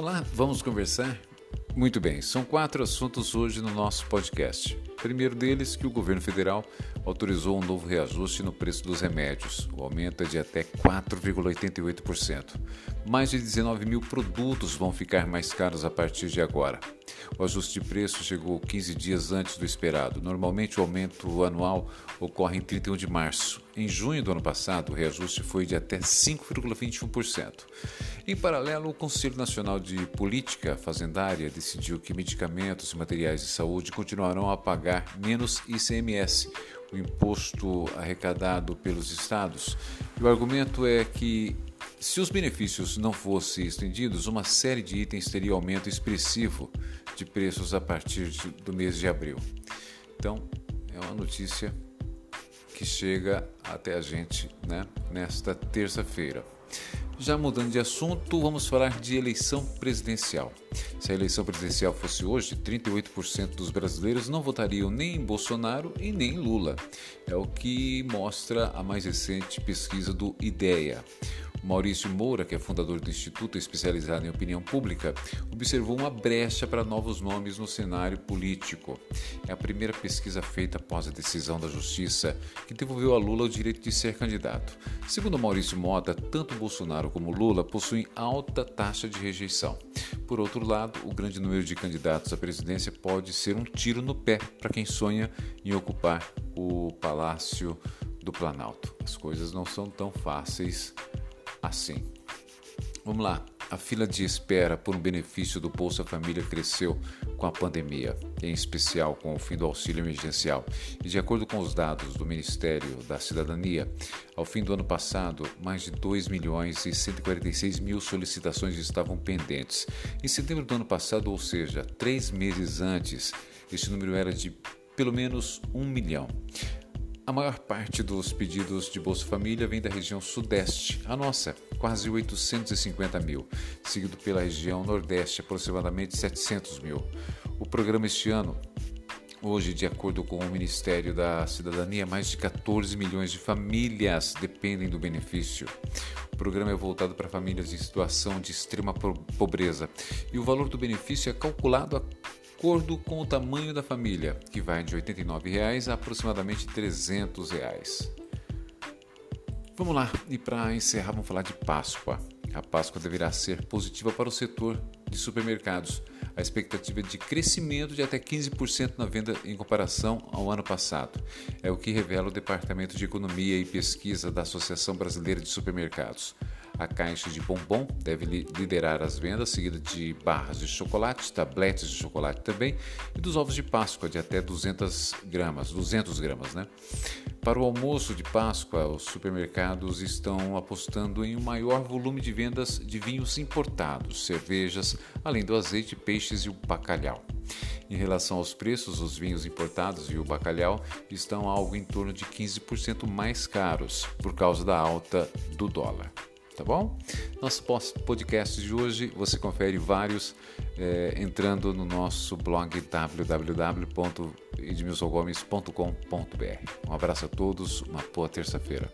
Olá, vamos conversar? Muito bem, são quatro assuntos hoje no nosso podcast. Primeiro deles, que o governo federal autorizou um novo reajuste no preço dos remédios. O aumento é de até 4,88%. Mais de 19 mil produtos vão ficar mais caros a partir de agora. O ajuste de preço chegou 15 dias antes do esperado. Normalmente o aumento anual ocorre em 31 de março. Em junho do ano passado, o reajuste foi de até 5,21%. Em paralelo, o Conselho Nacional de Política Fazendária decidiu que medicamentos e materiais de saúde continuarão a pagar menos ICMS, o imposto arrecadado pelos estados. E o argumento é que se os benefícios não fossem estendidos, uma série de itens teria aumento expressivo de preços a partir de, do mês de abril. Então, é uma notícia que chega até a gente né, nesta terça-feira. Já mudando de assunto, vamos falar de eleição presidencial. Se a eleição presidencial fosse hoje, 38% dos brasileiros não votariam nem em Bolsonaro e nem em Lula. É o que mostra a mais recente pesquisa do IDEA. Maurício Moura, que é fundador do Instituto especializado em opinião pública, observou uma brecha para novos nomes no cenário político. É a primeira pesquisa feita após a decisão da Justiça que devolveu a Lula o direito de ser candidato. Segundo Maurício Mota, tanto Bolsonaro como Lula possuem alta taxa de rejeição. Por outro lado, o grande número de candidatos à presidência pode ser um tiro no pé para quem sonha em ocupar o Palácio do Planalto. As coisas não são tão fáceis assim. Vamos lá. A fila de espera por um benefício do Bolsa Família cresceu com a pandemia, em especial com o fim do auxílio emergencial. E de acordo com os dados do Ministério da Cidadania, ao fim do ano passado, mais de 2 milhões e 146 mil solicitações estavam pendentes. Em setembro do ano passado, ou seja, três meses antes, esse número era de pelo menos um milhão. A maior parte dos pedidos de Bolsa Família vem da região Sudeste, a nossa, quase 850 mil, seguido pela região Nordeste, aproximadamente 700 mil. O programa este ano Hoje, de acordo com o Ministério da Cidadania, mais de 14 milhões de famílias dependem do benefício. O programa é voltado para famílias em situação de extrema pobreza e o valor do benefício é calculado a acordo com o tamanho da família, que vai de R$ 89,00 a aproximadamente 300 reais. Vamos lá, e para encerrar, vamos falar de Páscoa. A Páscoa deverá ser positiva para o setor de supermercados. A expectativa é de crescimento de até 15% na venda em comparação ao ano passado. É o que revela o Departamento de Economia e Pesquisa da Associação Brasileira de Supermercados. A caixa de bombom deve liderar as vendas, seguida de barras de chocolate, tabletes de chocolate também e dos ovos de Páscoa de até 200 gramas, 200 gramas, né? Para o almoço de Páscoa, os supermercados estão apostando em um maior volume de vendas de vinhos importados, cervejas, além do azeite, peixes e o bacalhau. Em relação aos preços, os vinhos importados e o bacalhau estão algo em torno de 15% mais caros por causa da alta do dólar tá bom? Nosso podcast de hoje você confere vários é, entrando no nosso blog www.edmilsongomes.com.br. Um abraço a todos, uma boa terça-feira.